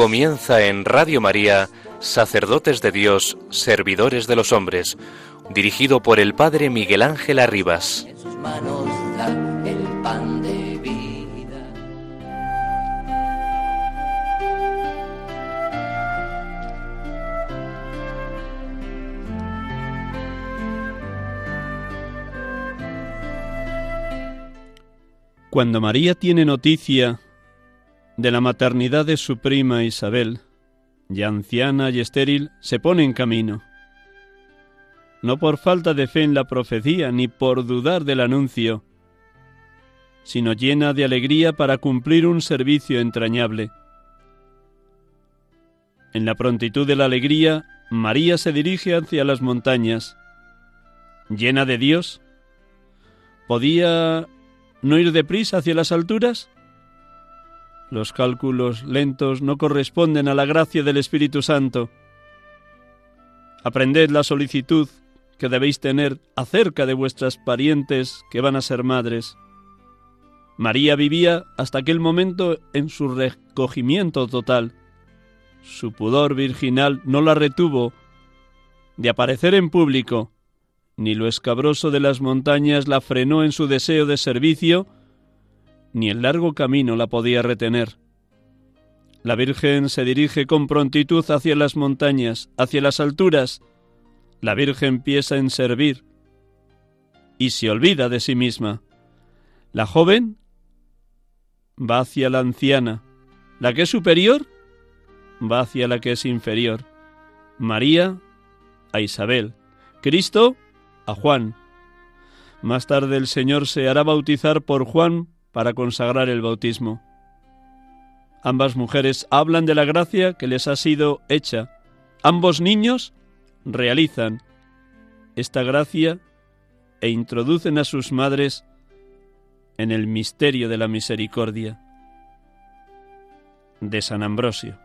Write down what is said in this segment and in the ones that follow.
Comienza en Radio María, Sacerdotes de Dios, Servidores de los Hombres, dirigido por el Padre Miguel Ángel Arribas. En sus manos da el pan de vida. Cuando María tiene noticia de la maternidad de su prima Isabel, ya anciana y estéril, se pone en camino. No por falta de fe en la profecía, ni por dudar del anuncio, sino llena de alegría para cumplir un servicio entrañable. En la prontitud de la alegría, María se dirige hacia las montañas. Llena de Dios, ¿podía no ir deprisa hacia las alturas? Los cálculos lentos no corresponden a la gracia del Espíritu Santo. Aprended la solicitud que debéis tener acerca de vuestras parientes que van a ser madres. María vivía hasta aquel momento en su recogimiento total. Su pudor virginal no la retuvo de aparecer en público, ni lo escabroso de las montañas la frenó en su deseo de servicio, ni el largo camino la podía retener. La Virgen se dirige con prontitud hacia las montañas, hacia las alturas. La Virgen piensa en servir y se olvida de sí misma. La joven va hacia la anciana. La que es superior va hacia la que es inferior. María a Isabel. Cristo a Juan. Más tarde el Señor se hará bautizar por Juan para consagrar el bautismo. Ambas mujeres hablan de la gracia que les ha sido hecha. Ambos niños realizan esta gracia e introducen a sus madres en el misterio de la misericordia de San Ambrosio.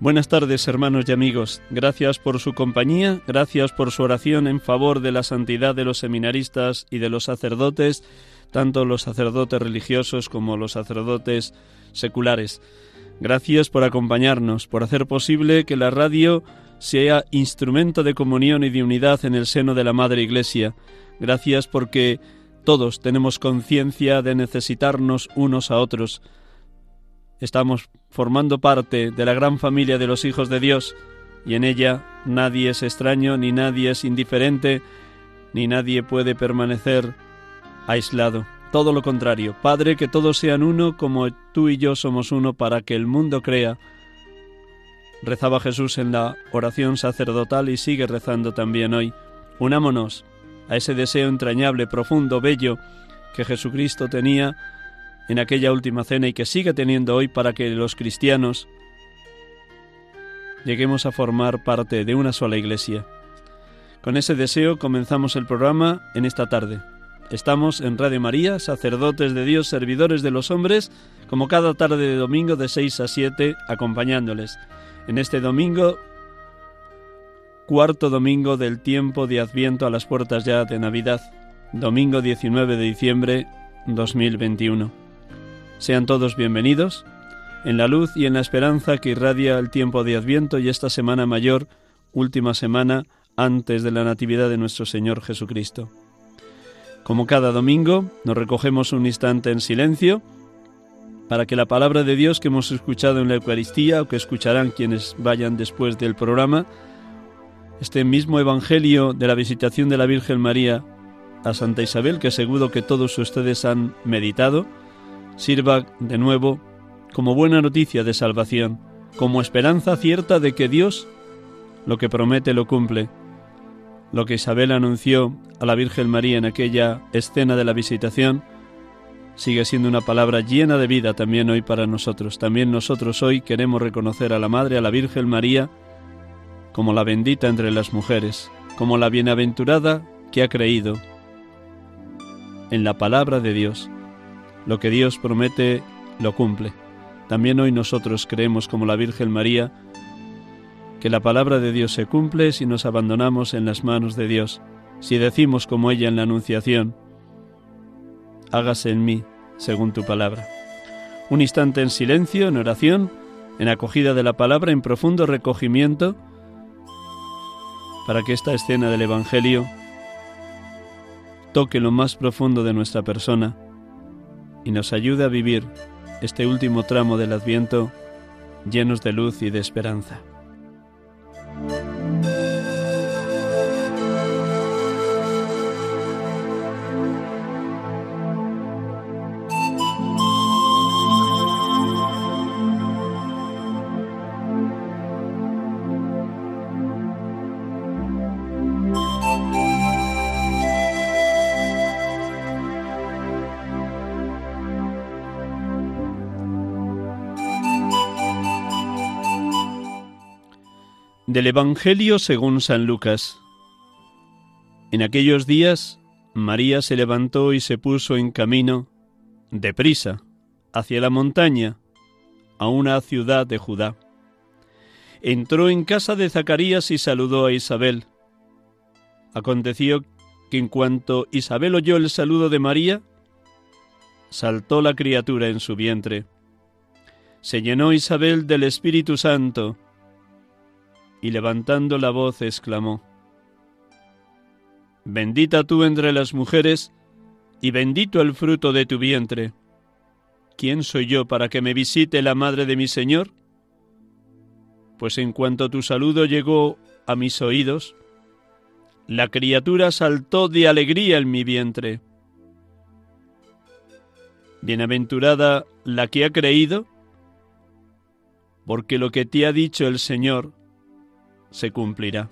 Buenas tardes, hermanos y amigos. Gracias por su compañía, gracias por su oración en favor de la santidad de los seminaristas y de los sacerdotes, tanto los sacerdotes religiosos como los sacerdotes seculares. Gracias por acompañarnos, por hacer posible que la radio sea instrumento de comunión y de unidad en el seno de la Madre Iglesia. Gracias porque todos tenemos conciencia de necesitarnos unos a otros. Estamos formando parte de la gran familia de los hijos de Dios y en ella nadie es extraño, ni nadie es indiferente, ni nadie puede permanecer aislado. Todo lo contrario, Padre, que todos sean uno como tú y yo somos uno para que el mundo crea. Rezaba Jesús en la oración sacerdotal y sigue rezando también hoy. Unámonos a ese deseo entrañable, profundo, bello que Jesucristo tenía en aquella última cena y que sigue teniendo hoy para que los cristianos lleguemos a formar parte de una sola iglesia. Con ese deseo comenzamos el programa en esta tarde. Estamos en Radio María, sacerdotes de Dios, servidores de los hombres, como cada tarde de domingo de 6 a 7, acompañándoles. En este domingo, cuarto domingo del tiempo de Adviento a las puertas ya de Navidad, domingo 19 de diciembre 2021. Sean todos bienvenidos en la luz y en la esperanza que irradia el tiempo de Adviento y esta semana mayor, última semana antes de la Natividad de nuestro Señor Jesucristo. Como cada domingo, nos recogemos un instante en silencio para que la palabra de Dios que hemos escuchado en la Eucaristía o que escucharán quienes vayan después del programa, este mismo Evangelio de la visitación de la Virgen María a Santa Isabel, que seguro que todos ustedes han meditado, sirva de nuevo como buena noticia de salvación, como esperanza cierta de que Dios lo que promete lo cumple. Lo que Isabel anunció a la Virgen María en aquella escena de la visitación sigue siendo una palabra llena de vida también hoy para nosotros. También nosotros hoy queremos reconocer a la Madre, a la Virgen María, como la bendita entre las mujeres, como la bienaventurada que ha creído en la palabra de Dios. Lo que Dios promete lo cumple. También hoy nosotros creemos como la Virgen María que la palabra de Dios se cumple si nos abandonamos en las manos de Dios, si decimos como ella en la Anunciación, hágase en mí según tu palabra. Un instante en silencio, en oración, en acogida de la palabra, en profundo recogimiento, para que esta escena del Evangelio toque lo más profundo de nuestra persona y nos ayude a vivir este último tramo del Adviento llenos de luz y de esperanza. Del Evangelio según San Lucas. En aquellos días, María se levantó y se puso en camino, deprisa, hacia la montaña, a una ciudad de Judá. Entró en casa de Zacarías y saludó a Isabel. Aconteció que en cuanto Isabel oyó el saludo de María, saltó la criatura en su vientre. Se llenó Isabel del Espíritu Santo, y levantando la voz exclamó, Bendita tú entre las mujeres, y bendito el fruto de tu vientre. ¿Quién soy yo para que me visite la madre de mi Señor? Pues en cuanto tu saludo llegó a mis oídos, la criatura saltó de alegría en mi vientre. Bienaventurada la que ha creído, porque lo que te ha dicho el Señor se cumplirá.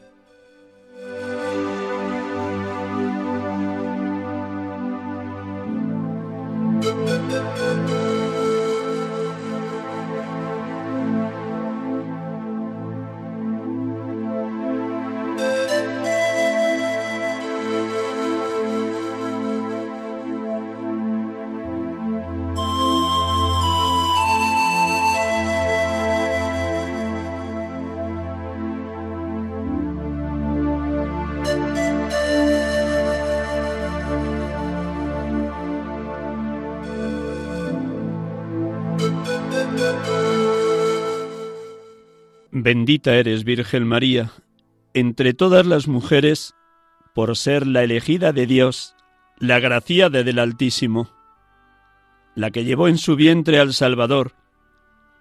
Bendita eres, Virgen María, entre todas las mujeres, por ser la elegida de Dios, la graciada del Altísimo, la que llevó en su vientre al Salvador,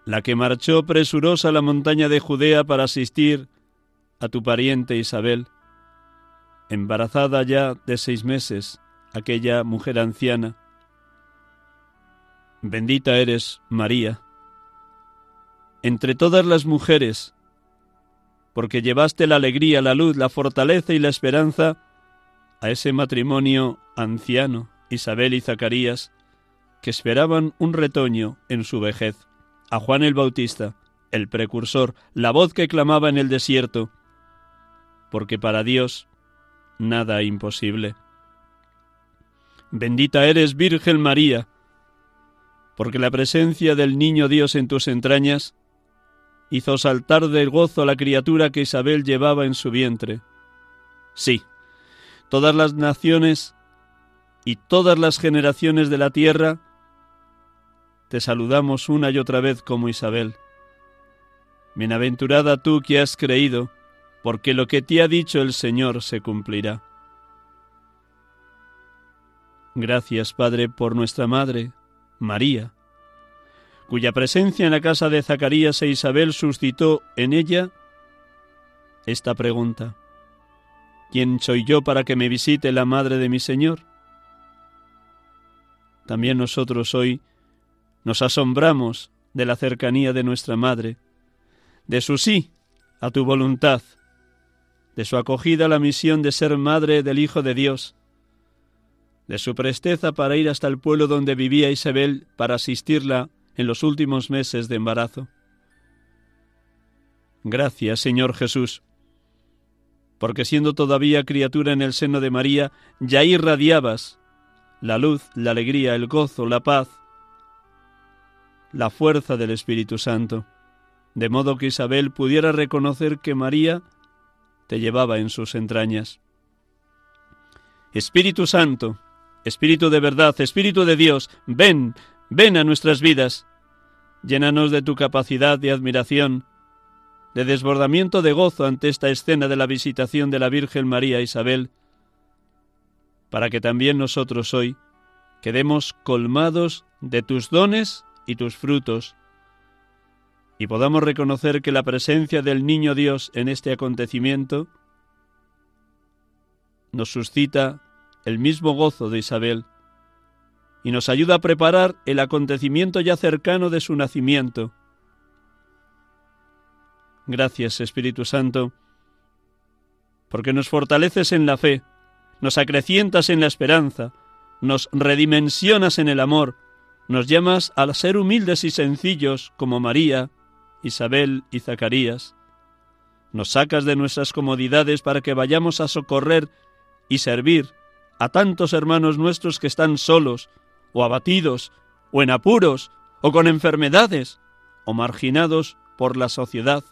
la que marchó presurosa a la montaña de Judea para asistir a tu pariente Isabel, embarazada ya de seis meses, aquella mujer anciana. Bendita eres, María, entre todas las mujeres, porque llevaste la alegría, la luz, la fortaleza y la esperanza a ese matrimonio anciano, Isabel y Zacarías, que esperaban un retoño en su vejez, a Juan el Bautista, el precursor, la voz que clamaba en el desierto, porque para Dios nada imposible. Bendita eres, Virgen María, porque la presencia del niño Dios en tus entrañas hizo saltar de gozo a la criatura que Isabel llevaba en su vientre. Sí, todas las naciones y todas las generaciones de la tierra te saludamos una y otra vez como Isabel. Bienaventurada tú que has creído, porque lo que te ha dicho el Señor se cumplirá. Gracias, Padre, por nuestra Madre, María, cuya presencia en la casa de Zacarías e Isabel suscitó en ella esta pregunta. ¿Quién soy yo para que me visite la madre de mi Señor? También nosotros hoy nos asombramos de la cercanía de nuestra madre, de su sí a tu voluntad, de su acogida a la misión de ser madre del Hijo de Dios, de su presteza para ir hasta el pueblo donde vivía Isabel para asistirla en los últimos meses de embarazo. Gracias, Señor Jesús, porque siendo todavía criatura en el seno de María, ya irradiabas la luz, la alegría, el gozo, la paz, la fuerza del Espíritu Santo, de modo que Isabel pudiera reconocer que María te llevaba en sus entrañas. Espíritu Santo, Espíritu de verdad, Espíritu de Dios, ven, ven a nuestras vidas. Llénanos de tu capacidad de admiración, de desbordamiento de gozo ante esta escena de la visitación de la Virgen María Isabel, para que también nosotros hoy quedemos colmados de tus dones y tus frutos, y podamos reconocer que la presencia del Niño Dios en este acontecimiento nos suscita el mismo gozo de Isabel y nos ayuda a preparar el acontecimiento ya cercano de su nacimiento. Gracias, Espíritu Santo, porque nos fortaleces en la fe, nos acrecientas en la esperanza, nos redimensionas en el amor, nos llamas a ser humildes y sencillos como María, Isabel y Zacarías. Nos sacas de nuestras comodidades para que vayamos a socorrer y servir a tantos hermanos nuestros que están solos, o abatidos, o en apuros, o con enfermedades, o marginados por la sociedad,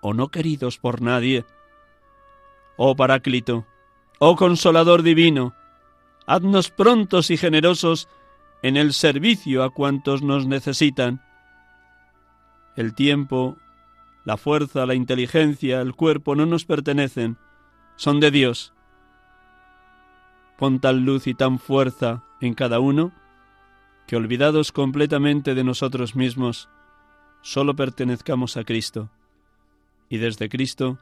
o no queridos por nadie. Oh Paráclito, oh Consolador Divino, haznos prontos y generosos en el servicio a cuantos nos necesitan. El tiempo, la fuerza, la inteligencia, el cuerpo no nos pertenecen, son de Dios Pon tal luz y tan fuerza en cada uno, que olvidados completamente de nosotros mismos, solo pertenezcamos a Cristo, y desde Cristo,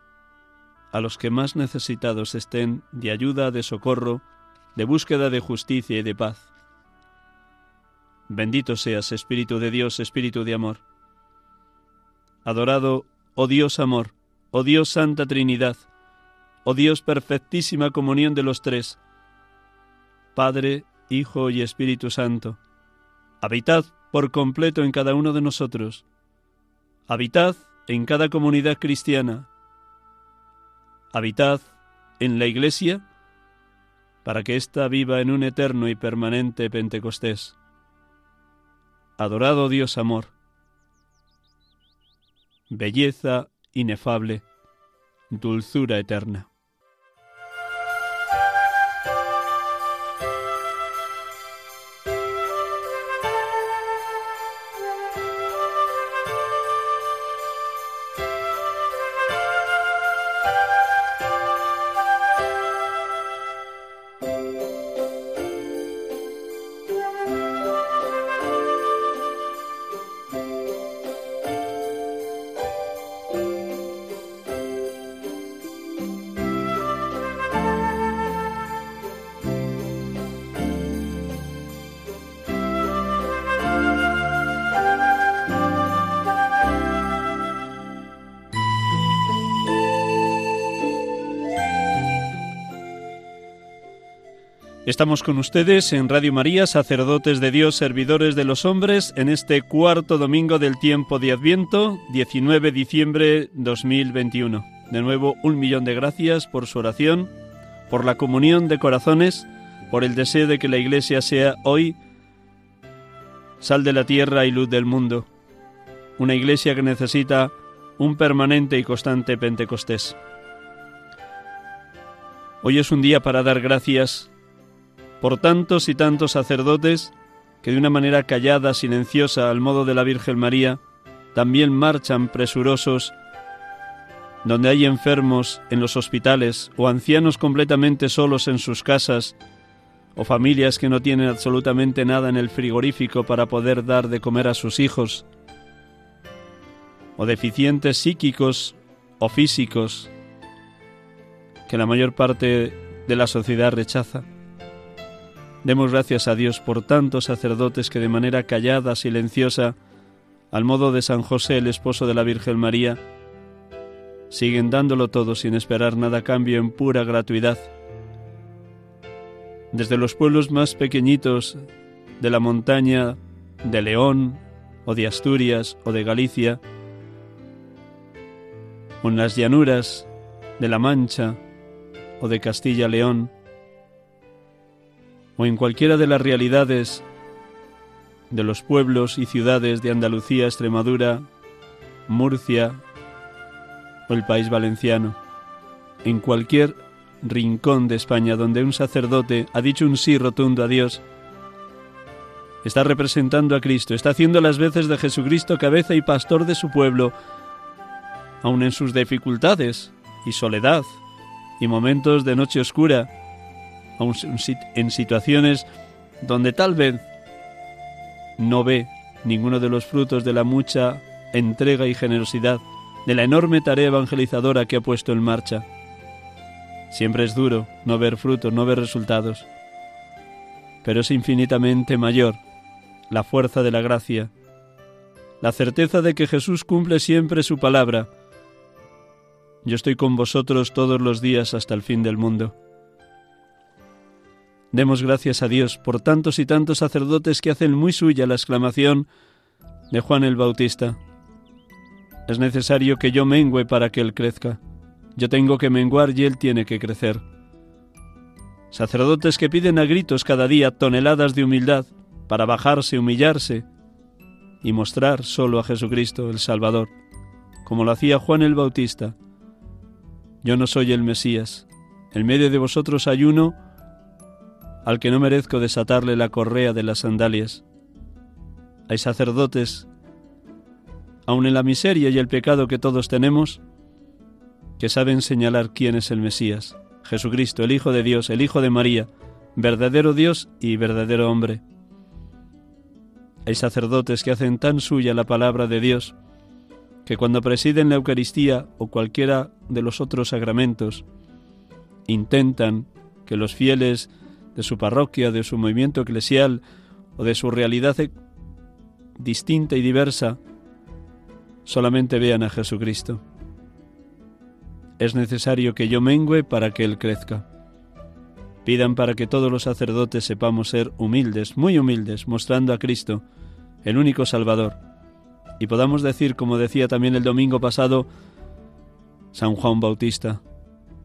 a los que más necesitados estén de ayuda, de socorro, de búsqueda de justicia y de paz. Bendito seas, Espíritu de Dios, Espíritu de amor. Adorado, oh Dios amor, oh Dios Santa Trinidad, oh Dios perfectísima comunión de los tres, Padre, Hijo y Espíritu Santo. Habitad por completo en cada uno de nosotros. Habitad en cada comunidad cristiana. Habitad en la Iglesia para que ésta viva en un eterno y permanente Pentecostés. Adorado Dios amor, belleza inefable, dulzura eterna. Estamos con ustedes en Radio María, sacerdotes de Dios, servidores de los hombres, en este cuarto domingo del tiempo de Adviento, 19 de diciembre 2021. De nuevo, un millón de gracias por su oración, por la comunión de corazones, por el deseo de que la Iglesia sea hoy sal de la tierra y luz del mundo. Una Iglesia que necesita un permanente y constante Pentecostés. Hoy es un día para dar gracias por tantos y tantos sacerdotes que de una manera callada, silenciosa, al modo de la Virgen María, también marchan presurosos donde hay enfermos en los hospitales o ancianos completamente solos en sus casas o familias que no tienen absolutamente nada en el frigorífico para poder dar de comer a sus hijos, o deficientes psíquicos o físicos que la mayor parte de la sociedad rechaza. Demos gracias a Dios por tantos sacerdotes que de manera callada, silenciosa, al modo de San José, el esposo de la Virgen María, siguen dándolo todo sin esperar nada a cambio en pura gratuidad. Desde los pueblos más pequeñitos de la montaña de León o de Asturias o de Galicia, o en las llanuras de La Mancha o de Castilla-León, o en cualquiera de las realidades de los pueblos y ciudades de Andalucía, Extremadura, Murcia o el país valenciano, en cualquier rincón de España donde un sacerdote ha dicho un sí rotundo a Dios, está representando a Cristo, está haciendo las veces de Jesucristo cabeza y pastor de su pueblo, aun en sus dificultades y soledad y momentos de noche oscura, en situaciones donde tal vez no ve ninguno de los frutos de la mucha entrega y generosidad de la enorme tarea evangelizadora que ha puesto en marcha. Siempre es duro no ver frutos, no ver resultados, pero es infinitamente mayor la fuerza de la gracia, la certeza de que Jesús cumple siempre su palabra. Yo estoy con vosotros todos los días hasta el fin del mundo. Demos gracias a Dios por tantos y tantos sacerdotes que hacen muy suya la exclamación de Juan el Bautista. Es necesario que yo mengüe para que Él crezca. Yo tengo que menguar y Él tiene que crecer. Sacerdotes que piden a gritos cada día toneladas de humildad para bajarse, humillarse y mostrar solo a Jesucristo el Salvador, como lo hacía Juan el Bautista. Yo no soy el Mesías. En medio de vosotros hay uno al que no merezco desatarle la correa de las sandalias. Hay sacerdotes, aun en la miseria y el pecado que todos tenemos, que saben señalar quién es el Mesías, Jesucristo, el Hijo de Dios, el Hijo de María, verdadero Dios y verdadero hombre. Hay sacerdotes que hacen tan suya la palabra de Dios, que cuando presiden la Eucaristía o cualquiera de los otros sacramentos, intentan que los fieles de su parroquia, de su movimiento eclesial o de su realidad distinta y diversa, solamente vean a Jesucristo. Es necesario que yo mengüe para que Él crezca. Pidan para que todos los sacerdotes sepamos ser humildes, muy humildes, mostrando a Cristo, el único Salvador, y podamos decir, como decía también el domingo pasado San Juan Bautista,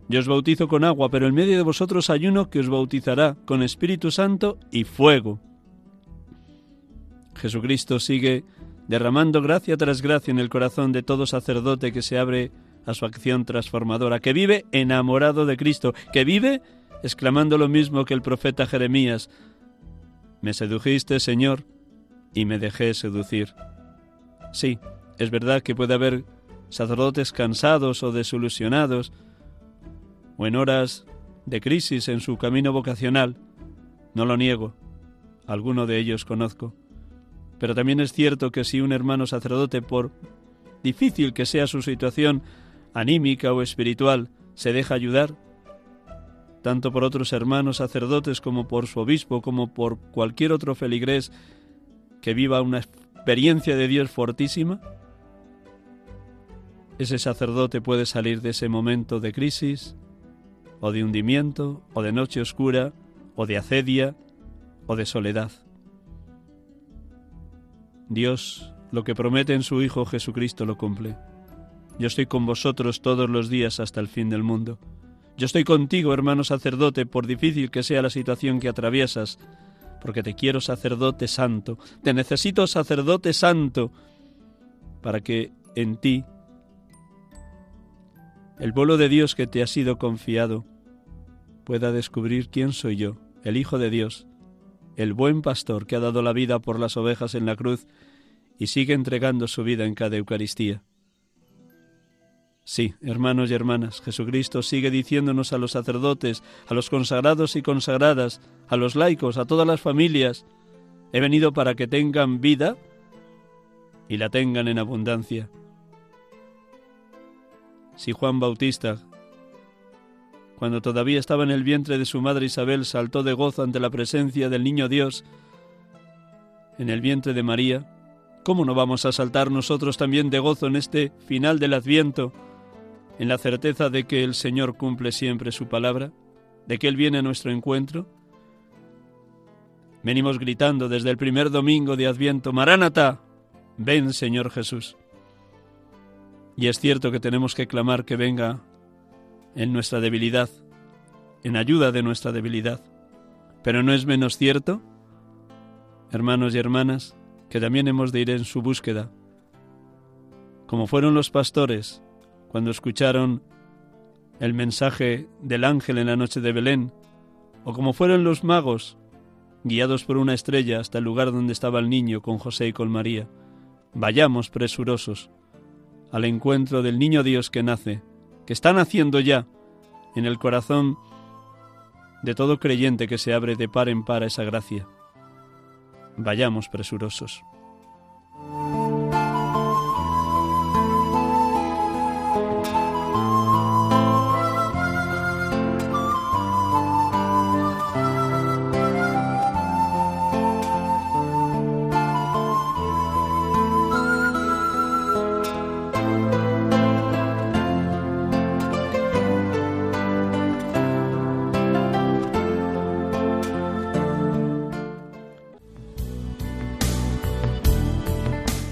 yo os bautizo con agua, pero en medio de vosotros hay uno que os bautizará con Espíritu Santo y fuego. Jesucristo sigue derramando gracia tras gracia en el corazón de todo sacerdote que se abre a su acción transformadora, que vive enamorado de Cristo, que vive exclamando lo mismo que el profeta Jeremías, Me sedujiste, Señor, y me dejé seducir. Sí, es verdad que puede haber sacerdotes cansados o desilusionados, o en horas de crisis en su camino vocacional. No lo niego, alguno de ellos conozco. Pero también es cierto que si un hermano sacerdote, por difícil que sea su situación anímica o espiritual, se deja ayudar, tanto por otros hermanos sacerdotes como por su obispo, como por cualquier otro feligrés que viva una experiencia de Dios fortísima, ese sacerdote puede salir de ese momento de crisis o de hundimiento, o de noche oscura, o de acedia, o de soledad. Dios lo que promete en su Hijo Jesucristo lo cumple. Yo estoy con vosotros todos los días hasta el fin del mundo. Yo estoy contigo, hermano sacerdote, por difícil que sea la situación que atraviesas, porque te quiero sacerdote santo, te necesito sacerdote santo, para que en ti el vuelo de Dios que te ha sido confiado pueda descubrir quién soy yo, el Hijo de Dios, el buen pastor que ha dado la vida por las ovejas en la cruz y sigue entregando su vida en cada Eucaristía. Sí, hermanos y hermanas, Jesucristo sigue diciéndonos a los sacerdotes, a los consagrados y consagradas, a los laicos, a todas las familias, he venido para que tengan vida y la tengan en abundancia. Si Juan Bautista, cuando todavía estaba en el vientre de su madre Isabel, saltó de gozo ante la presencia del niño Dios en el vientre de María, ¿cómo no vamos a saltar nosotros también de gozo en este final del adviento, en la certeza de que el Señor cumple siempre su palabra, de que Él viene a nuestro encuentro? Venimos gritando desde el primer domingo de Adviento, Maránata, ven Señor Jesús. Y es cierto que tenemos que clamar que venga en nuestra debilidad, en ayuda de nuestra debilidad. Pero no es menos cierto, hermanos y hermanas, que también hemos de ir en su búsqueda. Como fueron los pastores cuando escucharon el mensaje del ángel en la noche de Belén, o como fueron los magos, guiados por una estrella hasta el lugar donde estaba el niño con José y con María. Vayamos presurosos al encuentro del niño Dios que nace, que está naciendo ya en el corazón de todo creyente que se abre de par en par a esa gracia. Vayamos presurosos.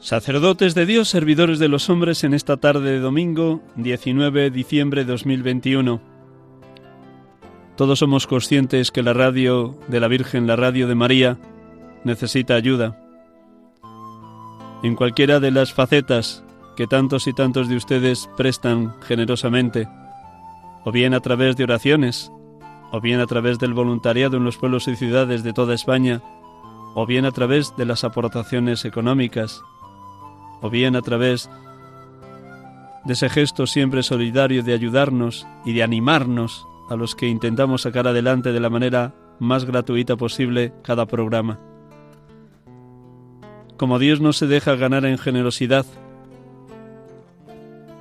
Sacerdotes de Dios, servidores de los hombres en esta tarde de domingo 19 de diciembre de 2021. Todos somos conscientes que la radio de la Virgen, la radio de María, necesita ayuda. En cualquiera de las facetas que tantos y tantos de ustedes prestan generosamente, o bien a través de oraciones, o bien a través del voluntariado en los pueblos y ciudades de toda España, o bien a través de las aportaciones económicas, o bien a través de ese gesto siempre solidario de ayudarnos y de animarnos a los que intentamos sacar adelante de la manera más gratuita posible cada programa. Como Dios no se deja ganar en generosidad,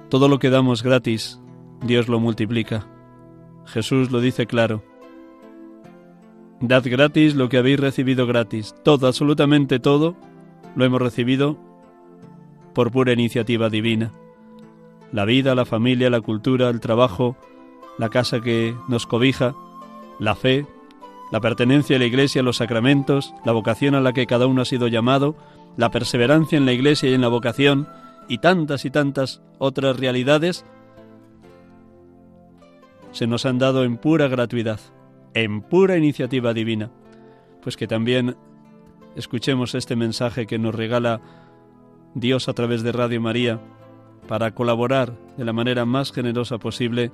todo lo que damos gratis, Dios lo multiplica. Jesús lo dice claro. Dad gratis lo que habéis recibido gratis. Todo, absolutamente todo, lo hemos recibido por pura iniciativa divina. La vida, la familia, la cultura, el trabajo, la casa que nos cobija, la fe, la pertenencia a la Iglesia, los sacramentos, la vocación a la que cada uno ha sido llamado, la perseverancia en la Iglesia y en la vocación, y tantas y tantas otras realidades, se nos han dado en pura gratuidad, en pura iniciativa divina. Pues que también escuchemos este mensaje que nos regala Dios a través de Radio María para colaborar de la manera más generosa posible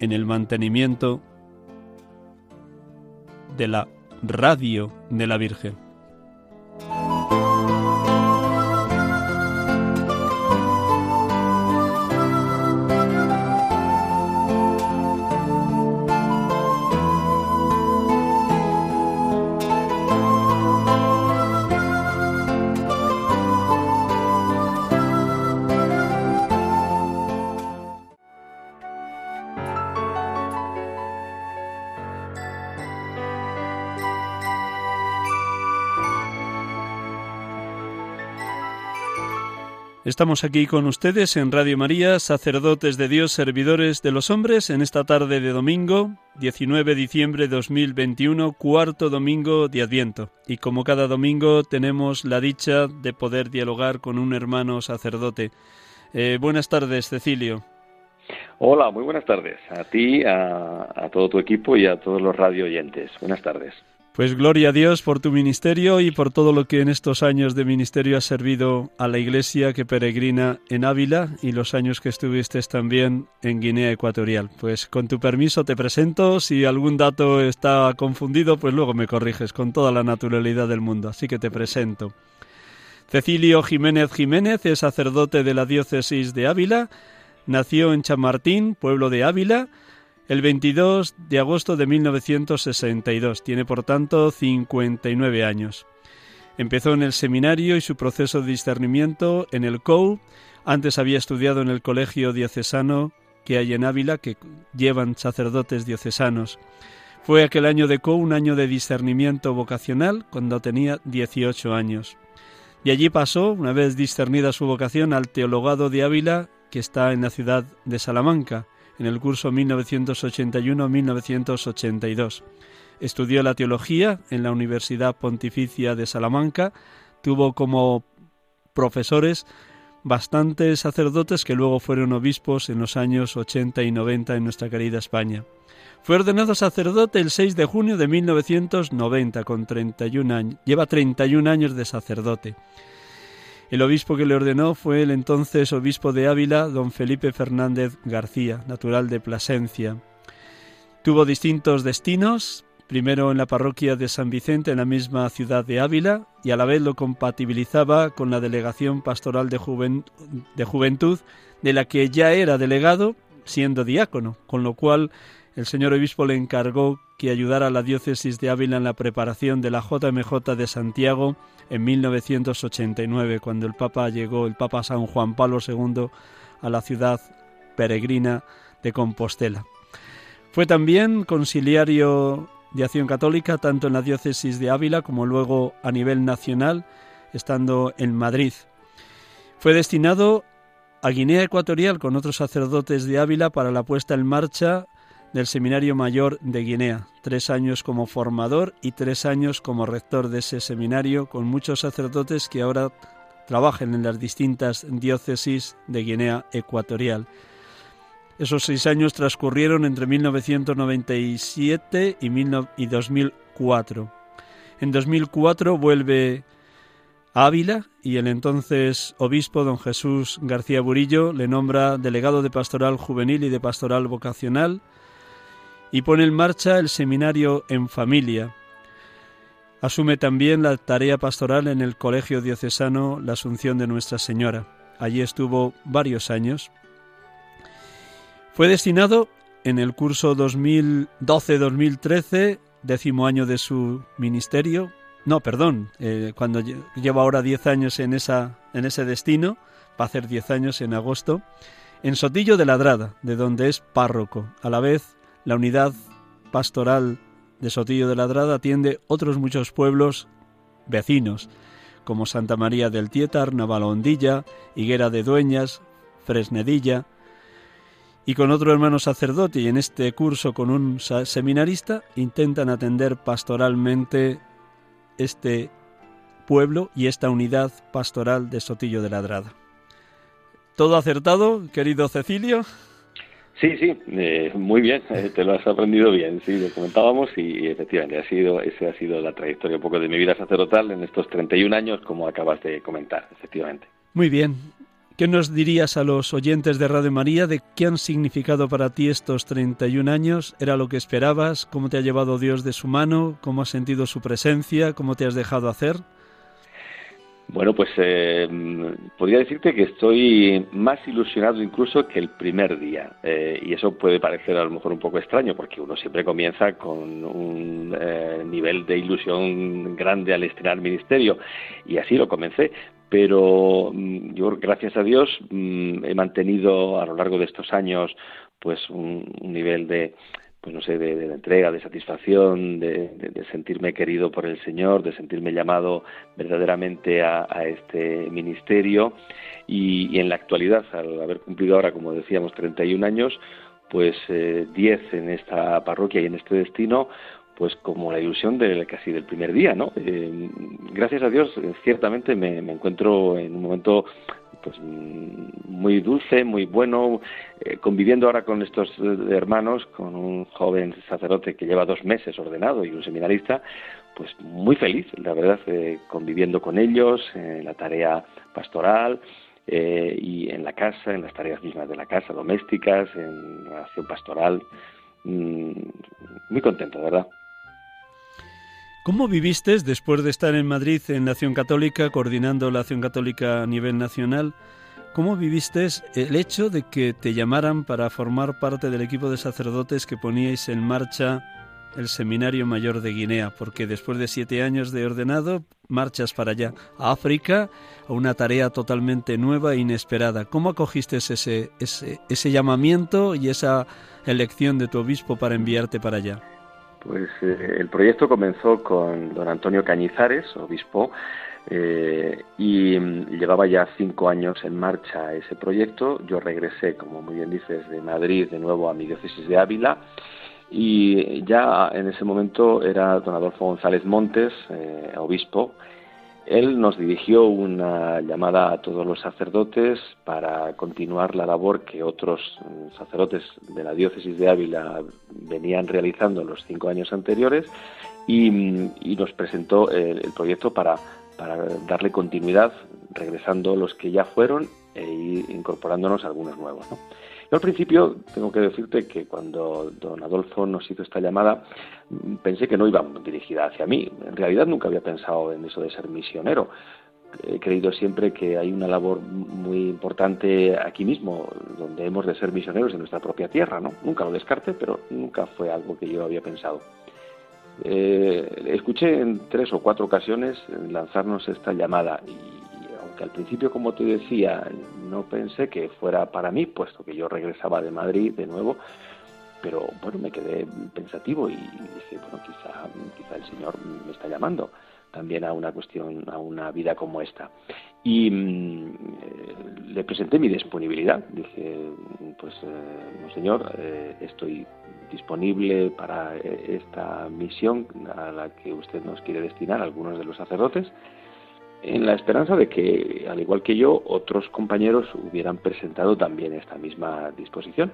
en el mantenimiento de la radio de la Virgen. Estamos aquí con ustedes en Radio María, sacerdotes de Dios, servidores de los hombres, en esta tarde de domingo, 19 de diciembre de 2021, cuarto domingo de Adviento. Y como cada domingo tenemos la dicha de poder dialogar con un hermano sacerdote. Eh, buenas tardes, Cecilio. Hola, muy buenas tardes a ti, a, a todo tu equipo y a todos los radio oyentes. Buenas tardes. Pues gloria a Dios por tu ministerio y por todo lo que en estos años de ministerio has servido a la iglesia que peregrina en Ávila y los años que estuviste también en Guinea Ecuatorial. Pues con tu permiso te presento, si algún dato está confundido, pues luego me corriges con toda la naturalidad del mundo. Así que te presento. Cecilio Jiménez Jiménez es sacerdote de la diócesis de Ávila, nació en Chamartín, pueblo de Ávila, el 22 de agosto de 1962. Tiene por tanto 59 años. Empezó en el seminario y su proceso de discernimiento en el COU. Antes había estudiado en el colegio diocesano que hay en Ávila, que llevan sacerdotes diocesanos. Fue aquel año de COU un año de discernimiento vocacional cuando tenía 18 años. Y allí pasó, una vez discernida su vocación, al teologado de Ávila, que está en la ciudad de Salamanca en el curso 1981-1982. Estudió la teología en la Universidad Pontificia de Salamanca, tuvo como profesores bastantes sacerdotes que luego fueron obispos en los años 80 y 90 en nuestra querida España. Fue ordenado sacerdote el 6 de junio de 1990 con 31 años. Lleva 31 años de sacerdote. El obispo que le ordenó fue el entonces obispo de Ávila, don Felipe Fernández García, natural de Plasencia. Tuvo distintos destinos, primero en la parroquia de San Vicente en la misma ciudad de Ávila y a la vez lo compatibilizaba con la delegación pastoral de, de juventud de la que ya era delegado siendo diácono, con lo cual el señor obispo le encargó que ayudara a la diócesis de Ávila en la preparación de la JMJ de Santiago en 1989, cuando el Papa llegó, el Papa San Juan Pablo II, a la ciudad peregrina de Compostela. Fue también conciliario de Acción Católica, tanto en la diócesis de Ávila como luego a nivel nacional, estando en Madrid. Fue destinado a Guinea Ecuatorial con otros sacerdotes de Ávila para la puesta en marcha del Seminario Mayor de Guinea, tres años como formador y tres años como rector de ese seminario, con muchos sacerdotes que ahora trabajan en las distintas diócesis de Guinea Ecuatorial. Esos seis años transcurrieron entre 1997 y 2004. En 2004 vuelve a Ávila y el entonces obispo don Jesús García Burillo le nombra delegado de pastoral juvenil y de pastoral vocacional y pone en marcha el seminario en familia. Asume también la tarea pastoral en el Colegio Diocesano La Asunción de Nuestra Señora. Allí estuvo varios años. Fue destinado en el curso 2012-2013, décimo año de su ministerio, no, perdón, eh, cuando lleva ahora diez años en, esa, en ese destino, va a hacer diez años en agosto, en Sotillo de Ladrada, de donde es párroco, a la vez la unidad pastoral de Sotillo de Ladrada atiende otros muchos pueblos vecinos, como Santa María del Tietar, Navalondilla, Higuera de Dueñas, Fresnedilla, y con otro hermano sacerdote y en este curso con un seminarista intentan atender pastoralmente este pueblo y esta unidad pastoral de Sotillo de Ladrada. ¿Todo acertado, querido Cecilio? Sí, sí, eh, muy bien, eh, te lo has aprendido bien, sí, lo comentábamos y, efectivamente ha sido, esa ha sido la trayectoria un poco de mi vida sacerdotal en estos 31 años, como acabas de comentar, efectivamente. Muy bien. ¿Qué nos dirías a los oyentes de Radio María de qué han significado para ti estos 31 años? ¿Era lo que esperabas? ¿Cómo te ha llevado Dios de su mano? ¿Cómo has sentido su presencia? ¿Cómo te has dejado hacer? Bueno, pues eh, podría decirte que estoy más ilusionado incluso que el primer día. Eh, y eso puede parecer a lo mejor un poco extraño, porque uno siempre comienza con un eh, nivel de ilusión grande al estrenar ministerio. Y así lo comencé. Pero mm, yo, gracias a Dios, mm, he mantenido a lo largo de estos años pues un nivel de pues no sé, de, entrega, de satisfacción, de, sentirme querido por el Señor, de sentirme llamado verdaderamente a, este ministerio y, en la actualidad, al haber cumplido ahora, como decíamos, 31 años, pues 10 eh, en esta parroquia y en este destino, pues como la ilusión del casi del primer día, ¿no? Eh, gracias a Dios, ciertamente me, encuentro en un momento pues muy dulce, muy bueno, eh, conviviendo ahora con estos eh, hermanos, con un joven sacerdote que lleva dos meses ordenado y un seminarista, pues muy feliz, la verdad, eh, conviviendo con ellos en la tarea pastoral y en la casa, en las tareas mismas de la casa, domésticas, en la acción pastoral. Mm, muy contento, ¿verdad? ¿Cómo viviste después de estar en Madrid en la Acción Católica, coordinando la Acción Católica a nivel nacional? ¿Cómo viviste el hecho de que te llamaran para formar parte del equipo de sacerdotes que poníais en marcha el Seminario Mayor de Guinea? Porque después de siete años de ordenado, marchas para allá, a África, a una tarea totalmente nueva e inesperada. ¿Cómo acogiste ese, ese, ese llamamiento y esa elección de tu obispo para enviarte para allá? Pues eh, el proyecto comenzó con don Antonio Cañizares, obispo, eh, y mm, llevaba ya cinco años en marcha ese proyecto. Yo regresé, como muy bien dices, de Madrid de nuevo a mi diócesis de Ávila y ya en ese momento era don Adolfo González Montes, eh, obispo, él nos dirigió una llamada a todos los sacerdotes para continuar la labor que otros mm, sacerdotes de la diócesis de Ávila venían realizando los cinco años anteriores y, mm, nos presentó el, proyecto para, darle continuidad, regresando los que ya fueron e incorporándonos algunos nuevos. Yo al principio tengo que decirte que cuando don Adolfo nos hizo esta llamada, pensé que no iba dirigida hacia mí. En realidad nunca había pensado en eso de ser misionero. He creído siempre que hay una labor muy importante aquí mismo, donde hemos de ser misioneros en nuestra propia tierra, ¿no? Nunca lo descarte, pero nunca fue algo que yo había pensado. Eh, escuché en tres o cuatro ocasiones lanzarnos esta llamada y que al principio, como te decía, no pensé que fuera para mí, puesto que yo regresaba de Madrid de nuevo, pero bueno, me quedé pensativo y dije, bueno, quizá, quizá el Señor me está llamando también a una cuestión, a una vida como esta. Y mm, eh, le presenté mi disponibilidad. Dije, pues, eh, Señor, eh, estoy disponible para esta misión a la que usted nos quiere destinar, algunos de los sacerdotes en la esperanza de que, al igual que yo, otros compañeros hubieran presentado también esta misma disposición.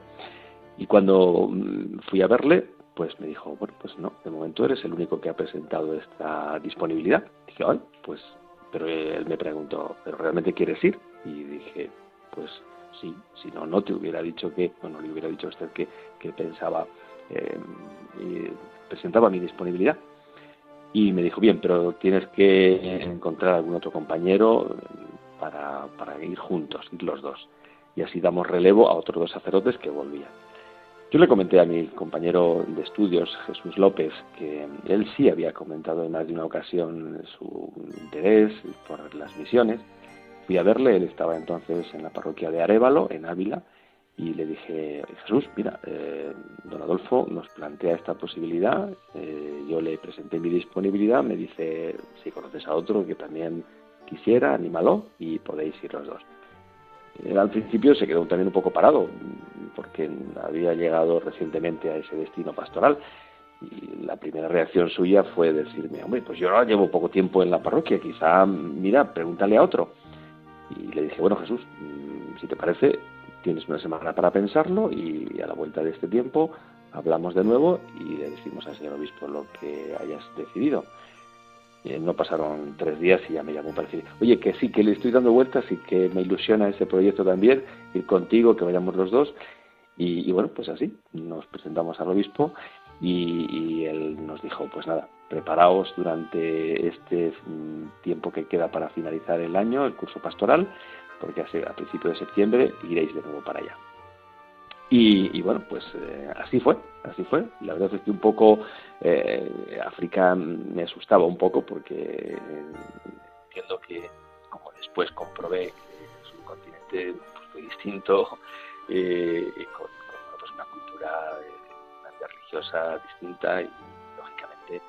Y cuando mm, fui a verle, pues me dijo, bueno, pues no, de momento eres el único que ha presentado esta disponibilidad. Dije, ay, pues, pero él me preguntó, ¿pero realmente quieres ir? Y dije, pues sí, si no, no te hubiera dicho que, no, no le hubiera dicho a usted que, que pensaba eh, y presentaba mi disponibilidad. Y me dijo, bien, pero tienes que encontrar algún otro compañero para, para ir juntos, ir los dos. Y así damos relevo a otros dos sacerdotes que volvían. Yo le comenté a mi compañero de estudios, Jesús López, que él sí había comentado en más de una ocasión su interés por las misiones. Fui a verle, él estaba entonces en la parroquia de Arevalo, en Ávila, y le dije, Jesús, mira, eh, don Adolfo nos plantea esta posibilidad, eh, yo le presenté mi disponibilidad, me dice, si conoces a otro que también quisiera, anímalo y podéis ir los dos. Eh, al principio se quedó también un poco parado, porque había llegado recientemente a ese destino pastoral, y la primera reacción suya fue decirme, hombre, pues yo ahora llevo poco tiempo en la parroquia, quizá, mira, pregúntale a otro. Y le dije, bueno Jesús, mm, si te parece, tienes una semana para pensarlo y a la vuelta de este tiempo hablamos de nuevo y le decimos al señor obispo lo que hayas decidido. Eh, no pasaron tres días y ya me llamó para decir, oye, que sí, que le estoy dando vueltas y que me ilusiona ese proyecto también, ir contigo, que vayamos los dos. Y, bueno, pues así, nos presentamos al obispo y, él nos dijo, pues nada, preparaos durante este mm, tiempo que queda para finalizar el año, el curso pastoral, porque a principios de septiembre iréis de nuevo para allá. Y, bueno, pues eh, así fue, así fue. La verdad es que un poco eh, África me asustaba un poco porque entiendo que, como después comprobé que es un continente pues, muy distinto, eh, con, pues, una cultura, religiosa distinta y lógicamente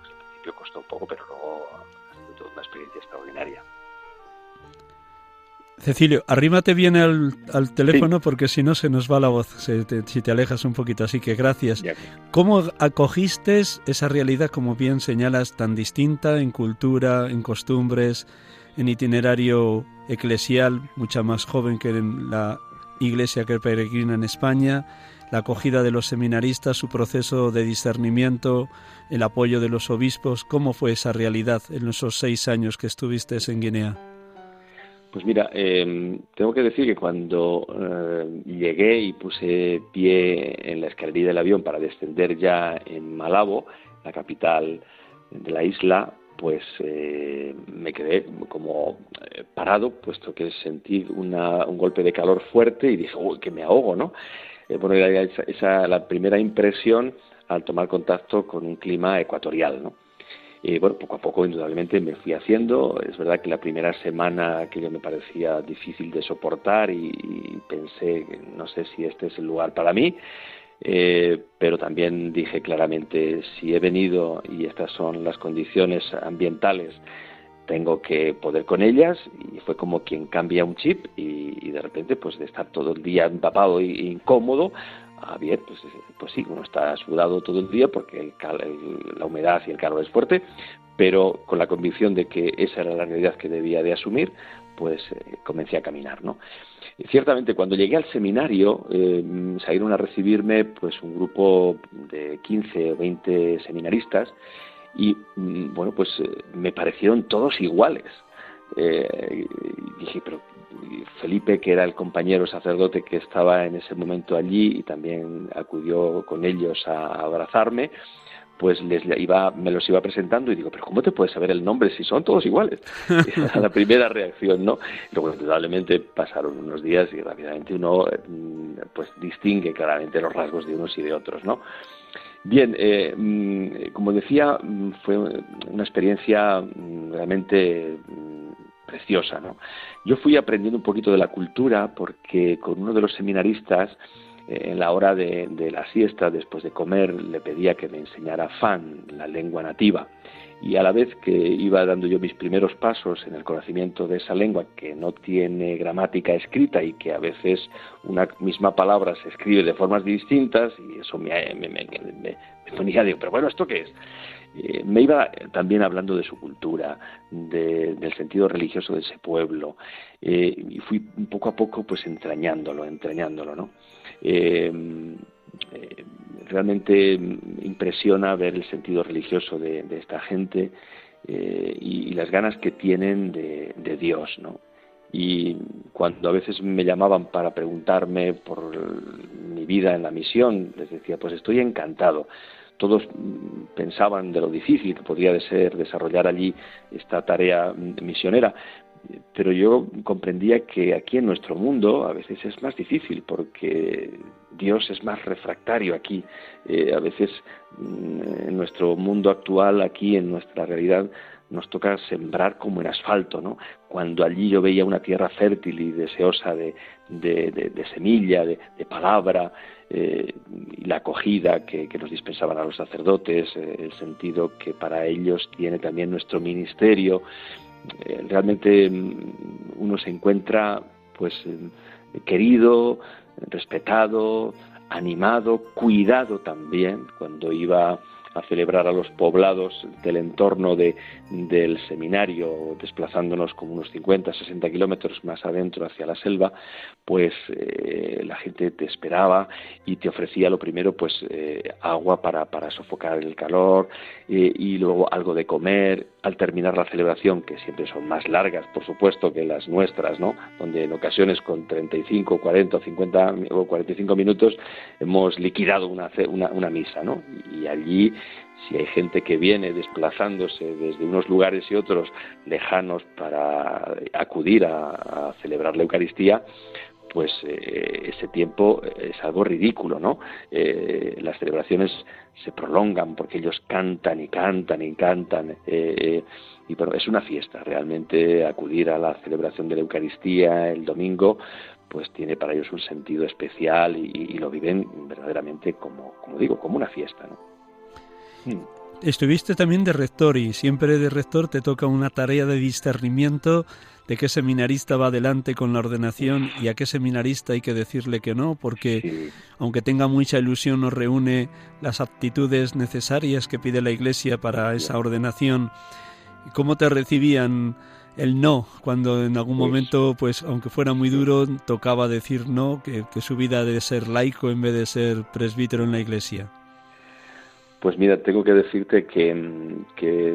pues al principio costó un poco, pero luego ha sido toda una experiencia extraordinaria. Cecilio, arrímate bien al, teléfono porque si no se nos va la voz, si te alejas un poquito, así que gracias. ¿Cómo acogiste esa realidad, como bien señalas, tan distinta en cultura, en costumbres, en itinerario eclesial, mucha más joven que en la iglesia que peregrina en España, la acogida de los seminaristas, su proceso de discernimiento, el apoyo de los obispos? ¿Cómo fue esa realidad en esos seis años que estuviste en Guinea? Pues mira, em, tengo que decir que cuando eh, llegué y puse pie en la escalería del avión para descender ya en Malabo, la capital de la isla, pues eh, me quedé como eh, parado, puesto que sentí una, un golpe de calor fuerte y dije, uy, que me ahogo, ¿no? bueno, esa, esa la primera impresión al tomar contacto con un clima ecuatorial, ¿no? Y bueno, poco a poco indudablemente me fui haciendo. Es verdad que la primera semana aquello me parecía difícil de soportar y, pensé, no sé si este es el lugar para mí, eh, pero también dije claramente, si he venido y estas son las condiciones ambientales, tengo que poder con ellas y fue como quien cambia un chip y, de repente pues de estar todo el día empapado e incómodo Bien, pues, pues sí, uno está sudado todo el día porque la humedad y el calor es fuerte, pero con la convicción de que esa era la realidad que debía de asumir, pues eh, comencé a caminar, ¿no? ciertamente, cuando llegué al seminario, eh, salieron a recibirme pues un grupo de 15 o 20 seminaristas y, mm, bueno, pues eh, me parecieron todos iguales. Dije, pero Felipe, que era el compañero sacerdote que estaba en ese momento allí y también acudió con ellos a abrazarme, pues les iba, me los iba presentando y digo, pero ¿cómo te puedes saber el nombre si son todos iguales? Esa la primera reacción, ¿no? Luego, indudablemente, pasaron unos días y rápidamente uno mm, pues distingue claramente los rasgos de unos y de otros, ¿no? Bien, eh, mm, como decía, mm, fue una experiencia realmente preciosa, ¿no? Yo fui aprendiendo un poquito de la cultura porque con uno de los seminaristas eh, en la hora de, la siesta, después de comer, le pedía que me enseñara fan, la lengua nativa. Y a la vez que iba dando yo mis primeros pasos en el conocimiento de esa lengua que no tiene gramática escrita y que a veces una misma palabra se escribe de formas distintas, y eso me, me, me, me, ponía, digo, pero bueno, ¿esto qué es? Eh, me iba también hablando de su cultura, del sentido religioso de ese pueblo, eh, y fui poco a poco pues entrañándolo, entrañándolo, ¿no? Eh, realmente impresiona ver el sentido religioso de, esta gente y, las ganas que tienen de, de Dios, ¿no? y cuando a veces me llamaban para preguntarme por mi vida en la misión, les decía, pues estoy encantado todos pensaban de lo difícil que podría ser desarrollar allí esta tarea misionera, pero yo comprendía que aquí en nuestro mundo a veces es más difícil porque Dios es más refractario aquí. Eh, a veces mm, en nuestro mundo actual, aquí en nuestra realidad, nos toca sembrar como en asfalto, ¿no? Cuando allí yo veía una tierra fértil y deseosa de, de, semilla, de, palabra, eh, y la acogida que, nos dispensaban a los sacerdotes, eh, el sentido que para ellos tiene también nuestro ministerio, eh, realmente mm, uno se encuentra pues querido, respetado, animado, cuidado también cuando iba a celebrar a los poblados del entorno de, del seminario, desplazándonos como unos 50, 60 kilómetros más adentro hacia la selva, pues eh, la gente te esperaba y te ofrecía lo primero, pues eh, agua para, para, sofocar el calor eh, y luego algo de comer. Al terminar la celebración, que siempre son más largas, por supuesto, que las nuestras, ¿no? Donde en ocasiones con 35, 40 50 o 45 minutos hemos liquidado una, una, una misa, ¿no? Y allí si hay gente que viene desplazándose desde unos lugares y otros lejanos para acudir a, celebrar la Eucaristía, pues eh, ese tiempo es algo ridículo, ¿no? Eh, las celebraciones se prolongan porque ellos cantan y cantan y cantan. Eh, y bueno, es una fiesta realmente acudir a la celebración de la Eucaristía el domingo, pues tiene para ellos un sentido especial y, lo viven verdaderamente como, como digo, como una fiesta. ¿no? Hmm. Estuviste también de rector y siempre de rector te toca una tarea de discernimiento de qué seminarista va adelante con la ordenación y a qué seminarista hay que decirle que no, porque aunque tenga mucha ilusión no reúne las aptitudes necesarias que pide la Iglesia para esa ordenación. ¿Cómo te recibían el no, cuando en algún pues momento, pues aunque fuera muy duro, tocaba decir no, que, su vida debe ser laico en vez de ser presbítero en la iglesia? Pues mira, tengo que decirte que, que